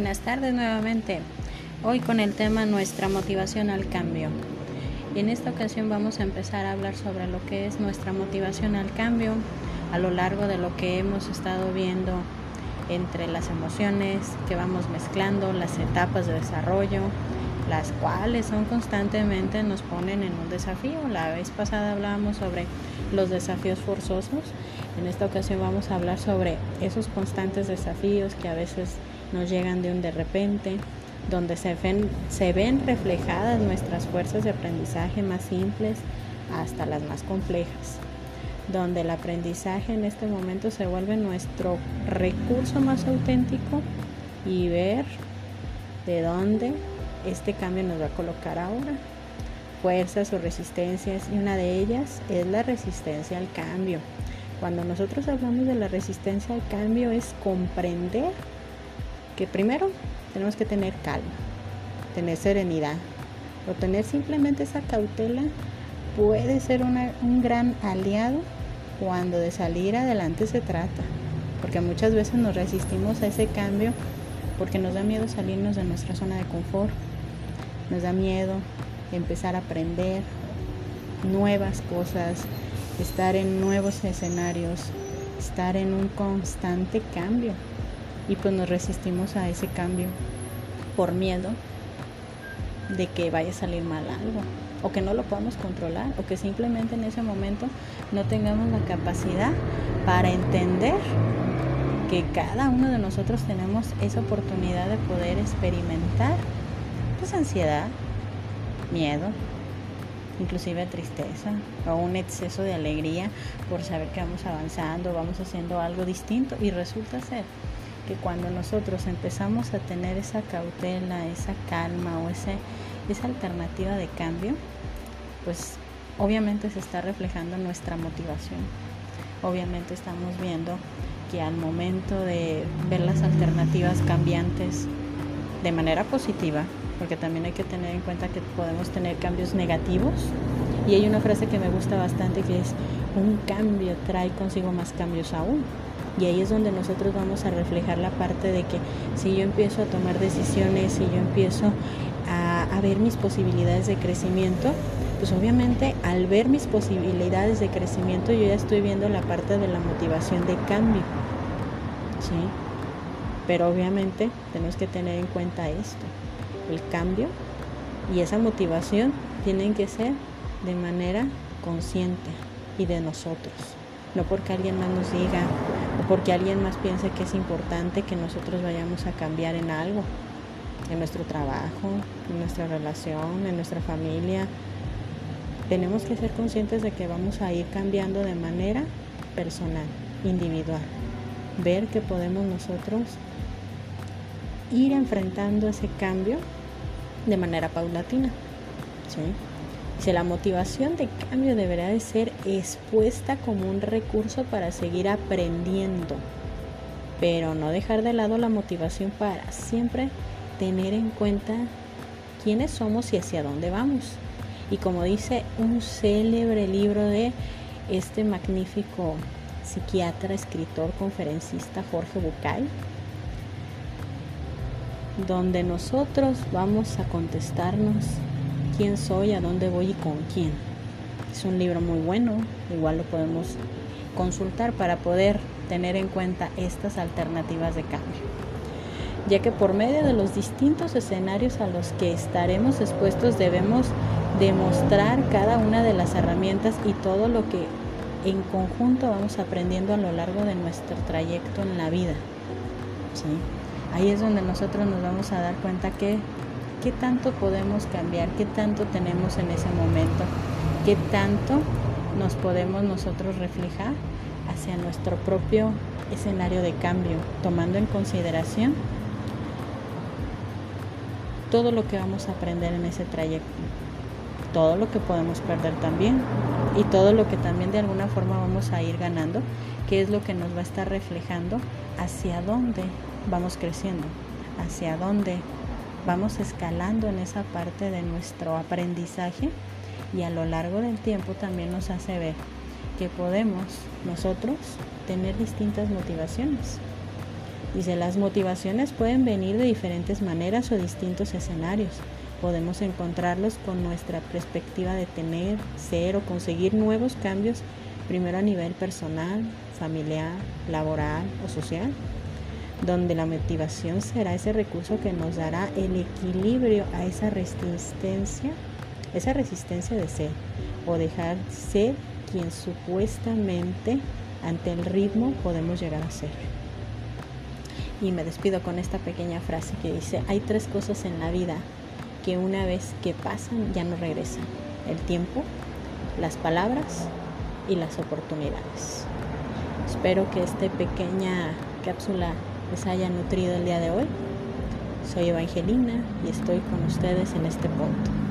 Buenas tardes nuevamente. Hoy con el tema nuestra motivación al cambio. En esta ocasión vamos a empezar a hablar sobre lo que es nuestra motivación al cambio a lo largo de lo que hemos estado viendo entre las emociones que vamos mezclando, las etapas de desarrollo, las cuales son constantemente nos ponen en un desafío. La vez pasada hablábamos sobre los desafíos forzosos. En esta ocasión vamos a hablar sobre esos constantes desafíos que a veces nos llegan de un de repente, donde se ven, se ven reflejadas nuestras fuerzas de aprendizaje más simples hasta las más complejas, donde el aprendizaje en este momento se vuelve nuestro recurso más auténtico y ver de dónde este cambio nos va a colocar ahora. Fuerzas o resistencias y una de ellas es la resistencia al cambio. Cuando nosotros hablamos de la resistencia al cambio es comprender primero tenemos que tener calma, tener serenidad. O tener simplemente esa cautela puede ser un gran aliado cuando de salir adelante se trata, porque muchas veces nos resistimos a ese cambio porque nos da miedo salirnos de nuestra zona de confort, nos da miedo empezar a aprender nuevas cosas, estar en nuevos escenarios, estar en un constante cambio y pues nos resistimos a ese cambio por miedo de que vaya a salir mal algo o que no lo podamos controlar o que simplemente en ese momento no tengamos la capacidad para entender que cada uno de nosotros tenemos esa oportunidad de poder experimentar pues ansiedad, miedo, inclusive tristeza o un exceso de alegría por saber que vamos avanzando, vamos haciendo algo distinto y resulta ser que cuando nosotros empezamos a tener esa cautela, esa calma o ese, esa alternativa de cambio, pues obviamente se está reflejando nuestra motivación. Obviamente estamos viendo que al momento de ver las alternativas cambiantes de manera positiva, porque también hay que tener en cuenta que podemos tener cambios negativos, y hay una frase que me gusta bastante que es, un cambio trae consigo más cambios aún. Y ahí es donde nosotros vamos a reflejar la parte de que si yo empiezo a tomar decisiones, si yo empiezo a, ver mis posibilidades de crecimiento, pues obviamente al ver mis posibilidades de crecimiento yo ya estoy viendo la parte de la motivación de cambio. ¿sí? Pero obviamente tenemos que tener en cuenta esto, el cambio y esa motivación tienen que ser de manera consciente y de nosotros no porque alguien más nos diga o porque alguien más piense que es importante que nosotros vayamos a cambiar en algo, en nuestro trabajo, en nuestra relación, en nuestra familia. Tenemos que ser conscientes de que vamos a ir cambiando de manera personal, individual. Ver que podemos nosotros ir enfrentando ese cambio de manera paulatina. ¿sí? Si la motivación de cambio deberá de ser expuesta como un recurso para seguir aprendiendo, pero no dejar de lado la motivación para siempre tener en cuenta quiénes somos y hacia dónde vamos. Y como dice un célebre libro de este magnífico psiquiatra, escritor, conferencista Jorge Bucay, donde nosotros vamos a contestarnos quién soy, a dónde voy y con quién. Es un libro muy bueno, igual lo podemos consultar para poder tener en cuenta estas alternativas de cambio, ya que por medio de los distintos escenarios a los que estaremos expuestos debemos demostrar cada una de las herramientas y todo lo que en conjunto vamos aprendiendo a lo largo de nuestro trayecto en la vida. Ahí es donde nosotros nos vamos a dar cuenta que qué tanto podemos cambiar, qué tanto tenemos en ese momento, qué tanto nos podemos nosotros reflejar hacia nuestro propio escenario de cambio, tomando en consideración todo lo que vamos a aprender en ese trayecto, todo lo que podemos perder también y todo lo que también de alguna forma vamos a ir ganando, que es lo que nos va a estar reflejando hacia dónde vamos creciendo, hacia dónde vamos escalando en esa parte de nuestro aprendizaje y a lo largo del tiempo también nos hace ver que podemos nosotros tener distintas motivaciones. Dice, las motivaciones pueden venir de diferentes maneras o distintos escenarios. Podemos encontrarlos con nuestra perspectiva de tener, ser o conseguir nuevos cambios, primero a nivel personal, familiar, laboral o social, donde la motivación será ese recurso que nos dará el equilibrio a esa resistencia, esa resistencia de ser o dejar ser quien supuestamente ante el ritmo podemos llegar a ser. Y me despido con esta pequeña frase que dice, hay tres cosas en la vida que una vez que pasan ya no regresan. El tiempo, las palabras y las oportunidades. Espero que esta pequeña cápsula les haya nutrido el día de hoy. Soy Evangelina y estoy con ustedes en este punto.